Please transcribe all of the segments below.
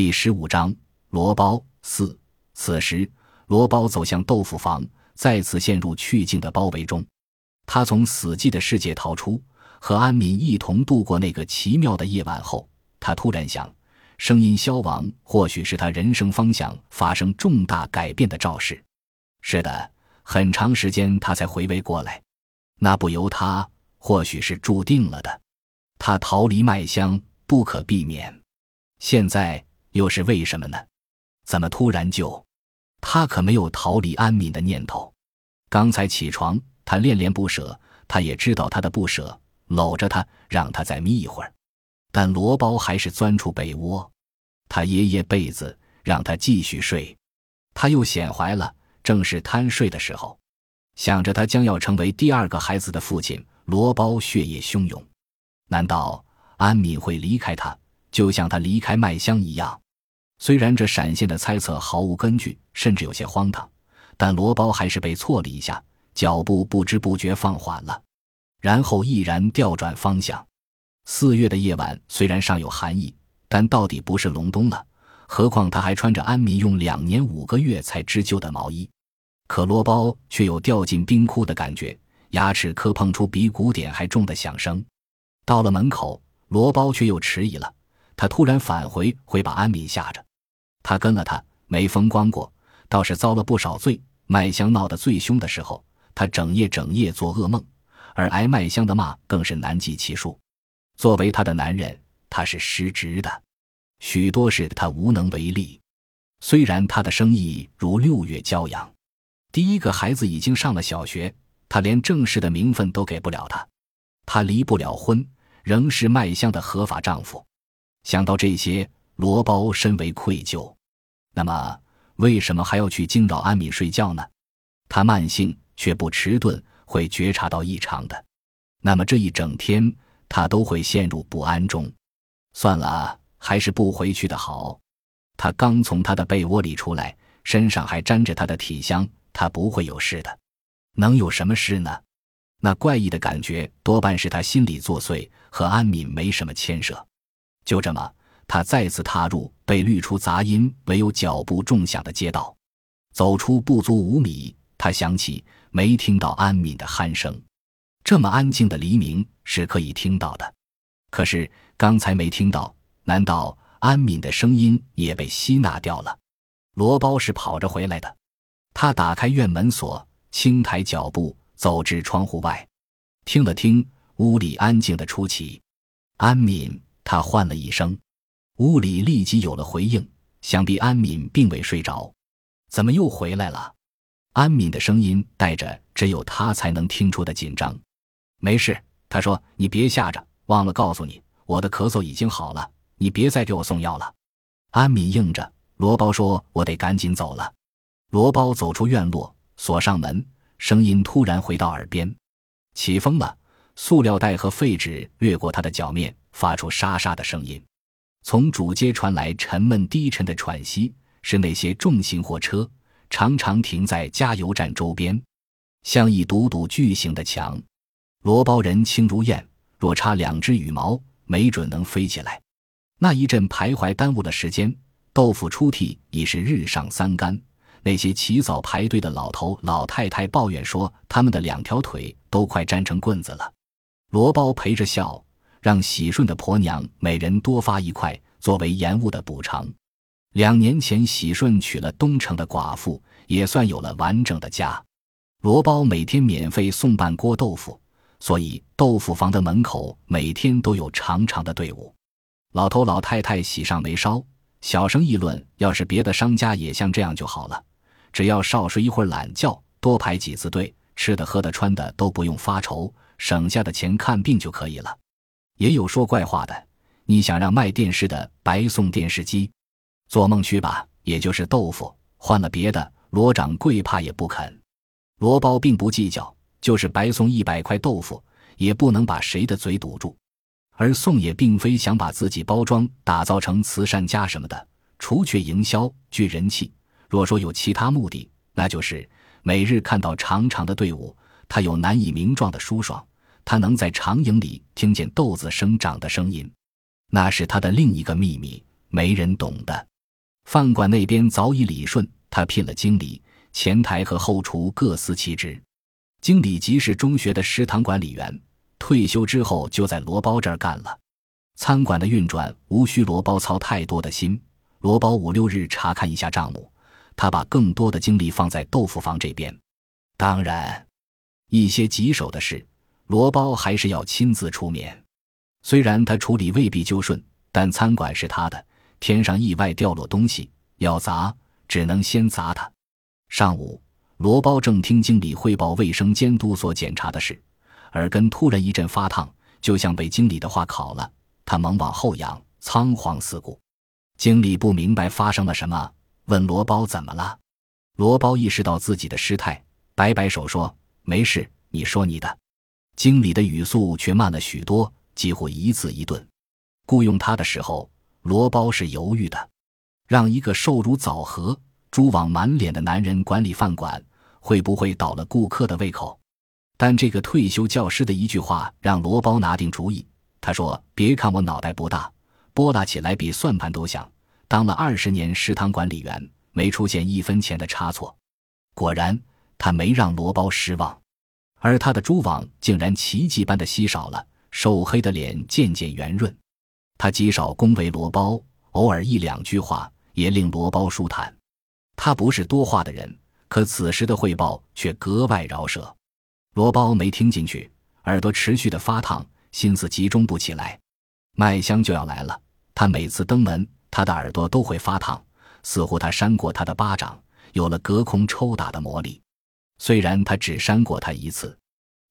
第十五章罗包四。此时，罗包走向豆腐房，再次陷入去境的包围中。他从死寂的世界逃出，和安敏一同度过那个奇妙的夜晚后，他突然想：声音消亡，或许是他人生方向发生重大改变的兆事。是的，很长时间他才回味过来，那不由他，或许是注定了的。他逃离麦香，不可避免。现在。又是为什么呢？怎么突然就……他可没有逃离安敏的念头。刚才起床，他恋恋不舍，他也知道他的不舍，搂着他，让他再眯一会儿。但罗包还是钻出被窝，他掖掖被子，让他继续睡。他又显怀了，正是贪睡的时候。想着他将要成为第二个孩子的父亲，罗包血液汹涌。难道安敏会离开他？就像他离开麦香一样，虽然这闪现的猜测毫无根据，甚至有些荒唐，但罗包还是被错了一下，脚步不知不觉放缓了，然后毅然调转方向。四月的夜晚虽然尚有寒意，但到底不是隆冬了。何况他还穿着安民用两年五个月才织就的毛衣，可罗包却有掉进冰窟的感觉，牙齿磕碰出比鼓点还重的响声。到了门口，罗包却又迟疑了。他突然返回，会把安敏吓着。他跟了他，没风光过，倒是遭了不少罪。麦香闹得最凶的时候，他整夜整夜做噩梦，而挨麦香的骂更是难计其数。作为他的男人，他是失职的，许多事他无能为力。虽然他的生意如六月骄阳，第一个孩子已经上了小学，他连正式的名分都给不了他，他离不了婚，仍是麦香的合法丈夫。想到这些，罗包深为愧疚。那么，为什么还要去惊扰安敏睡觉呢？他慢性却不迟钝，会觉察到异常的。那么这一整天，他都会陷入不安中。算了，还是不回去的好。他刚从他的被窝里出来，身上还沾着他的体香，他不会有事的。能有什么事呢？那怪异的感觉多半是他心里作祟，和安敏没什么牵涉。就这么，他再次踏入被滤出杂音、唯有脚步重响的街道。走出不足五米，他想起没听到安敏的鼾声。这么安静的黎明是可以听到的，可是刚才没听到。难道安敏的声音也被吸纳掉了？罗包是跑着回来的。他打开院门锁，轻抬脚步走至窗户外，听了听，屋里安静的出奇。安敏。他唤了一声，屋里立即有了回应。想必安敏并未睡着，怎么又回来了？安敏的声音带着只有他才能听出的紧张。没事，他说：“你别吓着，忘了告诉你，我的咳嗽已经好了，你别再给我送药了。”安敏应着。罗包说：“我得赶紧走了。”罗包走出院落，锁上门，声音突然回到耳边：“起风了。”塑料袋和废纸掠过他的脚面，发出沙沙的声音。从主街传来沉闷低沉的喘息，是那些重型货车常常停在加油站周边，像一堵堵巨型的墙。罗包人轻如燕，若插两只羽毛，没准能飞起来。那一阵徘徊耽误了时间。豆腐出屉已是日上三竿。那些起早排队的老头老太太抱怨说，他们的两条腿都快粘成棍子了。罗包陪着笑，让喜顺的婆娘每人多发一块作为延误的补偿。两年前，喜顺娶了东城的寡妇，也算有了完整的家。罗包每天免费送半锅豆腐，所以豆腐房的门口每天都有长长的队伍。老头老太太喜上眉梢，小声议论：要是别的商家也像这样就好了，只要少睡一会儿懒觉，多排几次队，吃的喝的穿的都不用发愁。省下的钱看病就可以了，也有说怪话的。你想让卖电视的白送电视机，做梦去吧！也就是豆腐，换了别的，罗掌柜怕也不肯。罗包并不计较，就是白送一百块豆腐，也不能把谁的嘴堵住。而宋也并非想把自己包装打造成慈善家什么的，除却营销聚人气。若说有其他目的，那就是每日看到长长的队伍，他有难以名状的舒爽。他能在长影里听见豆子生长的声音，那是他的另一个秘密，没人懂的。饭馆那边早已理顺，他聘了经理，前台和后厨各司其职。经理即是中学的食堂管理员，退休之后就在罗包这儿干了。餐馆的运转无需罗包操太多的心，罗包五六日查看一下账目，他把更多的精力放在豆腐房这边。当然，一些棘手的事，罗包还是要亲自出面。虽然他处理未必就顺，但餐馆是他的，天上意外掉落东西要砸，只能先砸他。上午。罗包正听经理汇报卫生监督所检查的事，耳根突然一阵发烫，就像被经理的话烤了。他猛往后仰，仓皇四顾。经理不明白发生了什么，问罗包怎么了。罗包意识到自己的失态，摆摆手说：“没事，你说你的。”经理的语速却慢了许多，几乎一字一顿。雇佣他的时候，罗包是犹豫的，让一个瘦如枣核、蛛网满脸的男人管理饭馆。会不会倒了顾客的胃口？但这个退休教师的一句话让罗包拿定主意。他说：“别看我脑袋不大，拨拉起来比算盘都响。当了二十年食堂管理员，没出现一分钱的差错。”果然，他没让罗包失望，而他的蛛网竟然奇迹般的稀少了，瘦黑的脸渐渐圆润。他极少恭维罗包，偶尔一两句话也令罗包舒坦。他不是多话的人。可此时的汇报却格外饶舌，罗包没听进去，耳朵持续的发烫，心思集中不起来。麦香就要来了，他每次登门，他的耳朵都会发烫，似乎他扇过他的巴掌，有了隔空抽打的魔力。虽然他只扇过他一次。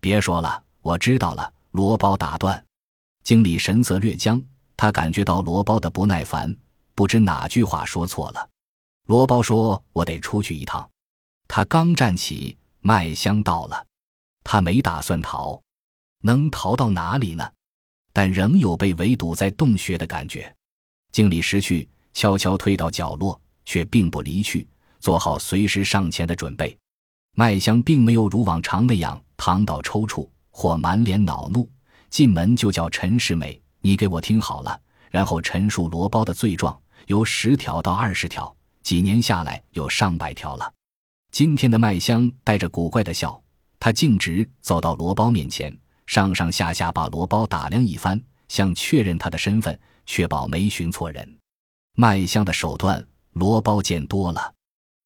别说了，我知道了。罗包打断，经理神色略僵，他感觉到罗包的不耐烦，不知哪句话说错了。罗包说：“我得出去一趟。”他刚站起，麦香到了。他没打算逃，能逃到哪里呢？但仍有被围堵在洞穴的感觉。经理识趣，悄悄退到角落，却并不离去，做好随时上前的准备。麦香并没有如往常那样躺倒抽搐或满脸恼怒，进门就叫陈世美：“你给我听好了。”然后陈述罗包的罪状，由十条到二十条，几年下来有上百条了。今天的麦香带着古怪的笑，他径直走到罗包面前，上上下下把罗包打量一番，想确认他的身份，确保没寻错人。麦香的手段，罗包见多了，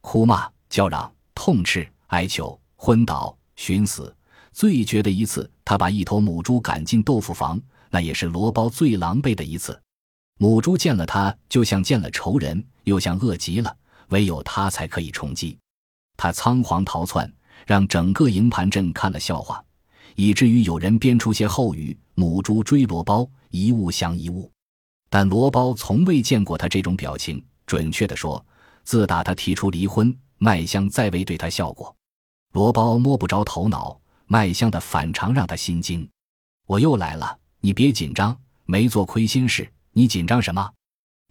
哭骂、叫嚷、痛斥、哀求、昏倒、寻死。最绝的一次，他把一头母猪赶进豆腐房，那也是罗包最狼狈的一次。母猪见了他，就像见了仇人，又像饿极了，唯有他才可以充饥。他仓皇逃窜，让整个营盘镇看了笑话，以至于有人编出些后语：“母猪追罗包，一物降一物。”但罗包从未见过他这种表情。准确的说，自打他提出离婚，麦香再未对他笑过。罗包摸不着头脑，麦香的反常让他心惊。我又来了，你别紧张，没做亏心事，你紧张什么？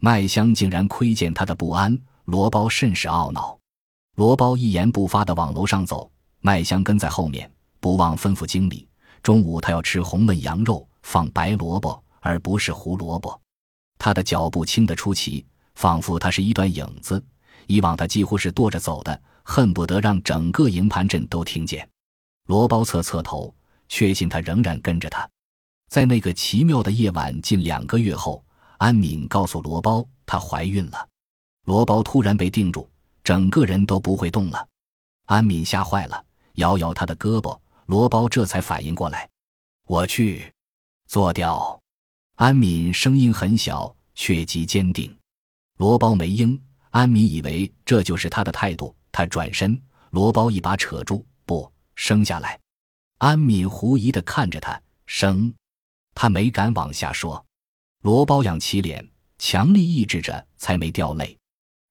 麦香竟然窥见他的不安，罗包甚是懊恼。罗包一言不发地往楼上走，麦香跟在后面，不忘吩咐经理：中午他要吃红焖羊肉，放白萝卜而不是胡萝卜。他的脚步轻得出奇，仿佛他是一段影子。以往他几乎是跺着走的，恨不得让整个营盘镇都听见。罗包侧侧头，确信他仍然跟着他。在那个奇妙的夜晚，近两个月后，安敏告诉罗包她怀孕了。罗包突然被定住。整个人都不会动了，安敏吓坏了，摇摇他的胳膊。罗包这才反应过来，我去做掉。安敏声音很小，却极坚定。罗包没应，安敏以为这就是他的态度，他转身，罗包一把扯住，不生下来。安敏狐疑的看着他，生，他没敢往下说。罗包仰起脸，强力抑制着，才没掉泪。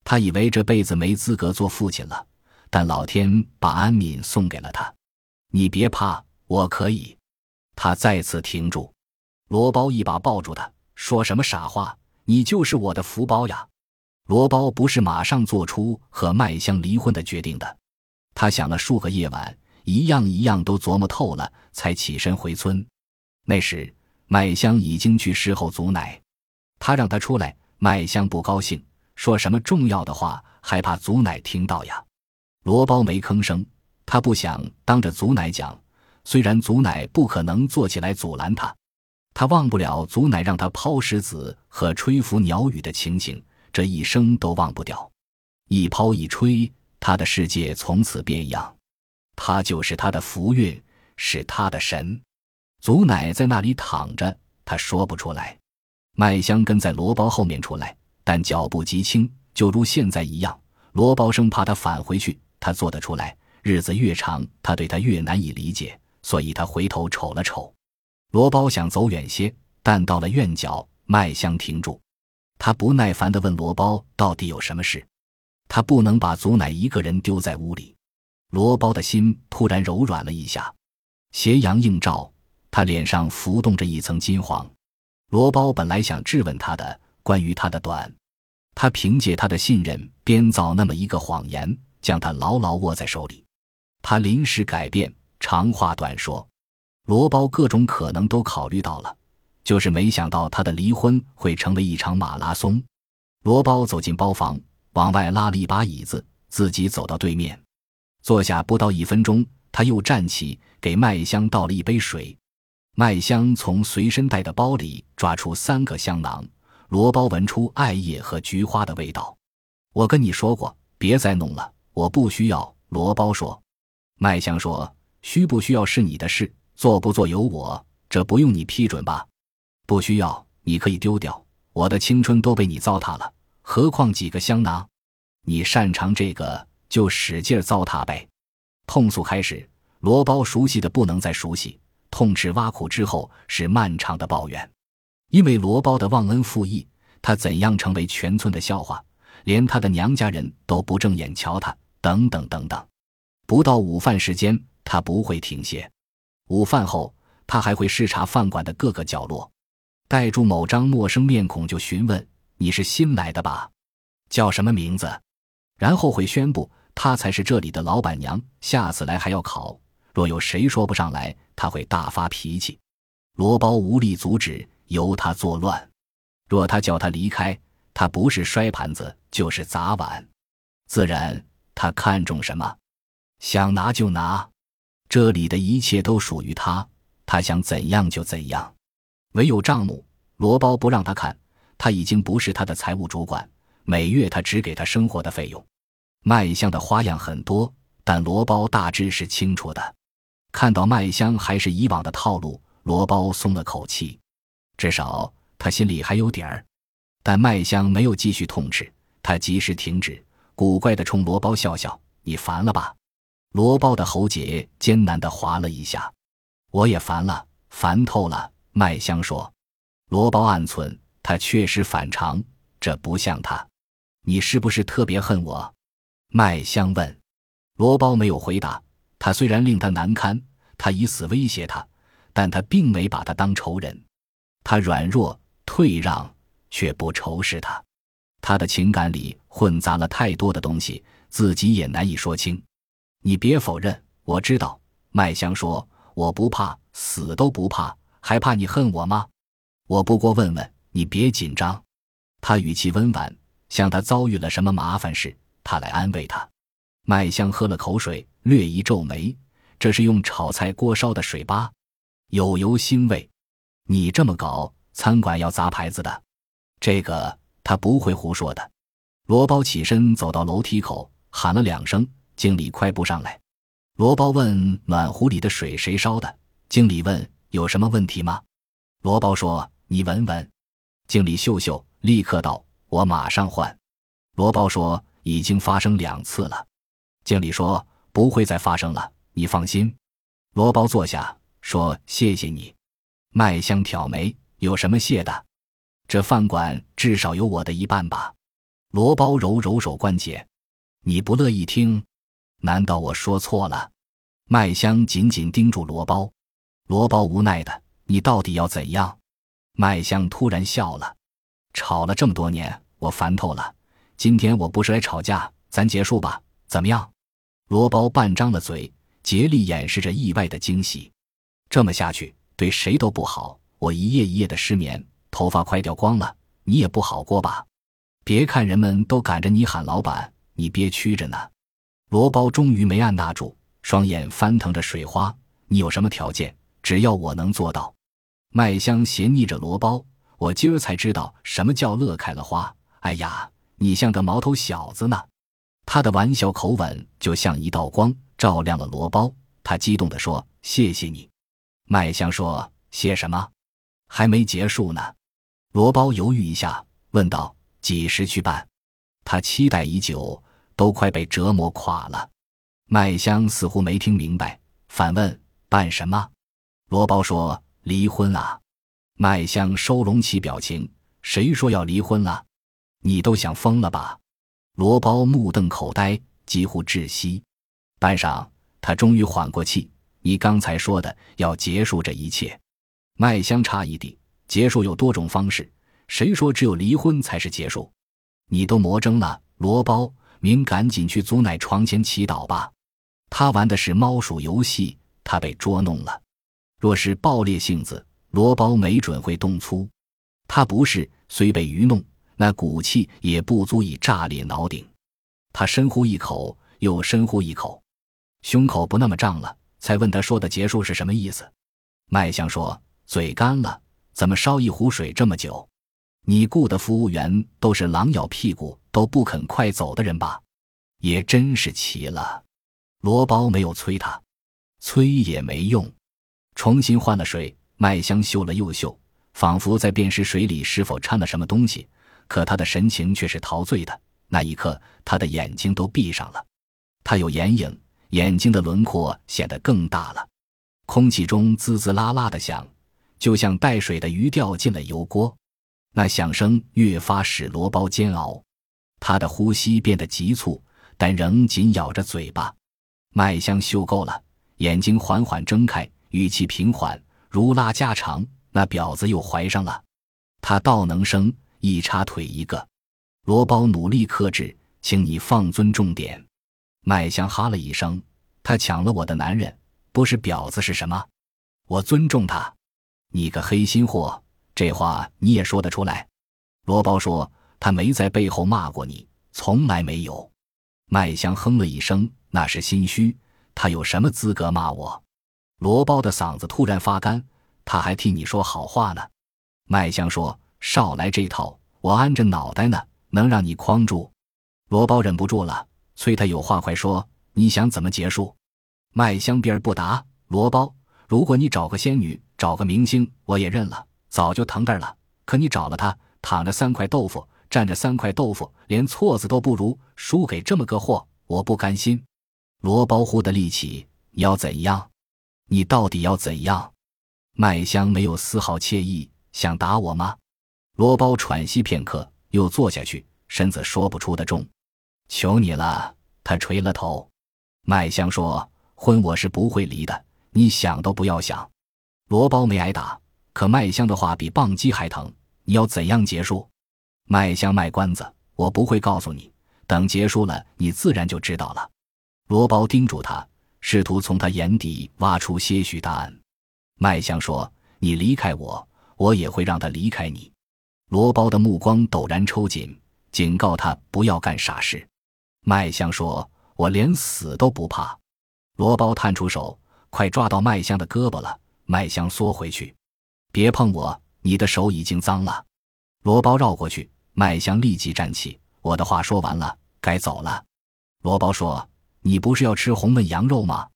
他以为这辈子没资格做父亲了，但老天把安敏送给了他。你别怕，我可以。他再次停住，罗包一把抱住他，说什么傻话？你就是我的福包呀！罗包不是马上做出和麦香离婚的决定的，他想了数个夜晚，一样一样都琢磨透了，才起身回村。那时麦香已经去事后祖奶，他让他出来，麦香不高兴。说什么重要的话，害怕祖奶听到呀。罗包没吭声，他不想当着祖奶讲。虽然祖奶不可能坐起来阻拦他，他忘不了祖奶让他抛石子和吹拂鸟语的情景，这一生都忘不掉。一抛一吹，他的世界从此变样。他就是他的福运，是他的神。祖奶在那里躺着，他说不出来。麦香跟在罗包后面出来，但脚步极轻，就如现在一样。罗包生怕他返回去，他做得出来。日子越长，他对他越难以理解。所以他回头瞅了瞅，罗包想走远些，但到了院角，麦香停住。他不耐烦地问罗包：“到底有什么事？”他不能把祖奶一个人丢在屋里。罗包的心突然柔软了一下。斜阳映照，他脸上浮动着一层金黄。罗包本来想质问他的关于他的短，他凭借他的信任编造那么一个谎言，将他牢牢握在手里。他临时改变。长话短说，罗包各种可能都考虑到了，就是没想到他的离婚会成为一场马拉松。罗包走进包房，往外拉了一把椅子，自己走到对面，坐下不到一分钟，他又站起，给麦香倒了一杯水。麦香从随身带的包里抓出三个香囊，罗包闻出艾叶和菊花的味道。我跟你说过，别再弄了，我不需要。罗包说。麦香说。需不需要是你的事，做不做由我，这不用你批准吧？不需要，你可以丢掉。我的青春都被你糟蹋了，何况几个香囊？你擅长这个，就使劲糟蹋呗。痛诉开始，罗包熟悉的不能再熟悉。痛斥挖苦之后是漫长的抱怨，因为罗包的忘恩负义，他怎样成为全村的笑话，连他的娘家人都不正眼瞧他，等等等等。不到午饭时间。他不会停歇，午饭后他还会视察饭馆的各个角落，带住某张陌生面孔就询问：“你是新来的吧？叫什么名字？”然后会宣布他才是这里的老板娘，下次来还要考。若有谁说不上来，他会大发脾气。罗包无力阻止，由他作乱。若他叫他离开，他不是摔盘子就是砸碗。自然，他看中什么，想拿就拿。这里的一切都属于他，他想怎样就怎样。唯有账目，罗包不让他看，他已经不是他的财务主管。每月他只给他生活的费用。麦香的花样很多，但罗包大致是清楚的。看到麦香还是以往的套路，罗包松了口气，至少他心里还有底儿。但麦香没有继续痛斥，他及时停止，古怪的冲罗包笑笑：“你烦了吧？”罗包的喉结艰难地划了一下，我也烦了，烦透了。麦香说：“罗包暗存，他确实反常，这不像他。你是不是特别恨我？”麦香问。罗包没有回答。他虽然令他难堪，他以死威胁他，但他并没把他当仇人。他软弱退让，却不仇视他。他的情感里混杂了太多的东西，自己也难以说清。你别否认，我知道。麦香说：“我不怕，死都不怕，还怕你恨我吗？我不过问问你，别紧张。”他语气温婉，像他遭遇了什么麻烦事，他来安慰他。麦香喝了口水，略一皱眉：“这是用炒菜锅烧的水吧？有油腥味。你这么搞，餐馆要砸牌子的。这个他不会胡说的。”罗包起身走到楼梯口，喊了两声。经理快步上来，罗包问：“暖壶里的水谁烧的？”经理问：“有什么问题吗？”罗包说：“你闻闻。”经理嗅嗅，立刻道：“我马上换。”罗包说：“已经发生两次了。”经理说：“不会再发生了，你放心。”罗包坐下说：“谢谢你。”麦香挑眉：“有什么谢的？这饭馆至少有我的一半吧？”罗包揉揉手关节：“你不乐意听？”难道我说错了？麦香紧紧盯住罗包，罗包无奈的：“你到底要怎样？”麦香突然笑了：“吵了这么多年，我烦透了。今天我不是来吵架，咱结束吧，怎么样？”罗包半张了嘴，竭力掩饰着意外的惊喜。这么下去对谁都不好，我一夜一夜的失眠，头发快掉光了，你也不好过吧？别看人们都赶着你喊老板，你憋屈着呢。罗包终于没按捺住，双眼翻腾着水花。你有什么条件？只要我能做到。麦香斜睨着罗包，我今儿才知道什么叫乐开了花。哎呀，你像个毛头小子呢。他的玩笑口吻就像一道光，照亮了罗包。他激动地说：“谢谢你。”麦香说：“谢什么？还没结束呢。”罗包犹豫一下，问道：“几时去办？”他期待已久，都快被折磨垮了。麦香似乎没听明白，反问：“办什么？”罗包说：“离婚啊！”麦香收拢起表情：“谁说要离婚了？你都想疯了吧？”罗包目瞪口呆，几乎窒息。半晌，他终于缓过气：“你刚才说的要结束这一切。”麦香诧异地：“结束有多种方式，谁说只有离婚才是结束？你都魔怔了。”罗包明赶紧去祖奶床前祈祷吧。他玩的是猫鼠游戏，他被捉弄了。若是暴烈性子，罗包没准会动粗。他不是，虽被愚弄。那骨气也不足以炸裂脑顶，他深呼一口，又深呼一口，胸口不那么胀了，才问他说的结束是什么意思。麦香说：“嘴干了，怎么烧一壶水这么久？你雇的服务员都是狼咬屁股都不肯快走的人吧？也真是奇了。”罗包没有催他，催也没用，重新换了水。麦香嗅了又嗅，仿佛在辨识水里是否掺了什么东西。可他的神情却是陶醉的。那一刻，他的眼睛都闭上了。他有眼影，眼睛的轮廓显得更大了。空气中滋滋啦啦的响，就像带水的鱼掉进了油锅。那响声越发使罗包煎熬，他的呼吸变得急促，但仍紧咬着嘴巴。麦香嗅够了，眼睛缓缓睁开，语气平缓，如拉家常：“那婊子又怀上了，她倒能生。”一插腿一个，罗包努力克制，请你放尊重点。麦香哈了一声，他抢了我的男人，不是婊子是什么？我尊重他。你个黑心货，这话你也说得出来？罗包说他没在背后骂过你，从来没有。麦香哼了一声，那是心虚，他有什么资格骂我？罗包的嗓子突然发干，他还替你说好话呢。麦香说。少来这套，我安着脑袋呢，能让你框住？罗包忍不住了，催他有话快说。你想怎么结束？麦香边不答。罗包，如果你找个仙女，找个明星，我也认了，早就疼这儿了。可你找了他，躺着三块豆腐，站着三块豆腐，连错子都不如，输给这么个货，我不甘心。罗包忽的立起，你要怎样？你到底要怎样？麦香没有丝毫惬意，想打我吗？罗包喘息片刻，又坐下去，身子说不出的重。求你了，他垂了头。麦香说：“婚我是不会离的，你想都不要想。”罗包没挨打，可麦香的话比棒击还疼。你要怎样结束？麦香卖关子，我不会告诉你。等结束了，你自然就知道了。罗包叮嘱他，试图从他眼底挖出些许答案。麦香说：“你离开我，我也会让他离开你。”罗包的目光陡然抽紧，警告他不要干傻事。麦香说：“我连死都不怕。”罗包探出手，快抓到麦香的胳膊了。麦香缩回去：“别碰我，你的手已经脏了。”罗包绕过去，麦香立即站起：“我的话说完了，该走了。”罗包说：“你不是要吃红焖羊肉吗？”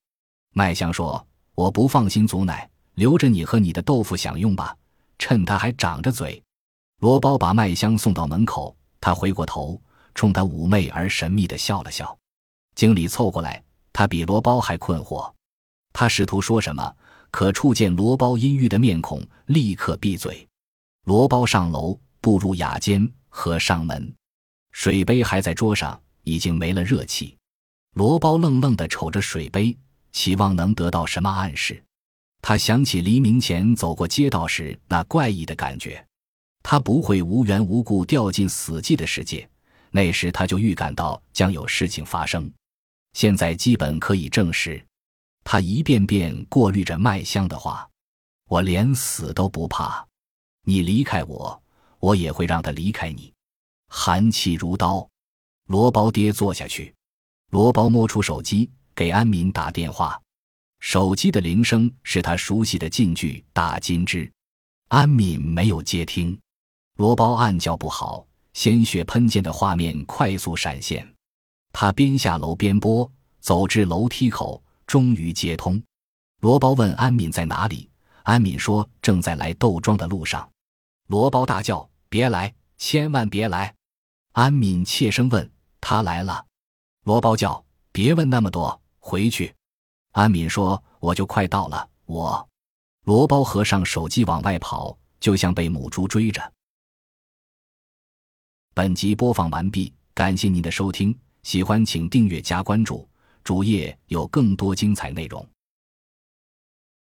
麦香说：“我不放心祖奶，留着你和你的豆腐享用吧，趁他还长着嘴。”罗包把麦香送到门口，他回过头，冲他妩媚而神秘的笑了笑。经理凑过来，他比罗包还困惑。他试图说什么，可触见罗包阴郁的面孔，立刻闭嘴。罗包上楼，步入雅间，合上门，水杯还在桌上，已经没了热气。罗包愣愣地瞅着水杯，期望能得到什么暗示。他想起黎明前走过街道时那怪异的感觉。他不会无缘无故掉进死寂的世界，那时他就预感到将有事情发生。现在基本可以证实。他一遍遍过滤着麦香的话：“我连死都不怕，你离开我，我也会让他离开你。寒气如刀。罗包爹坐下去，罗包摸出手机给安敏打电话。手机的铃声是他熟悉的禁句“大金枝”。安敏没有接听。罗包暗叫不好，鲜血喷溅的画面快速闪现。他边下楼边拨，走至楼梯口，终于接通。罗包问安敏在哪里，安敏说正在来窦庄的路上。罗包大叫：“别来，千万别来！”安敏怯声问：“他来了？”罗包叫：“别问那么多，回去。”安敏说：“我就快到了。”我，罗包合上手机往外跑，就像被母猪追着。本集播放完毕，感谢您的收听，喜欢请订阅加关注，主页有更多精彩内容。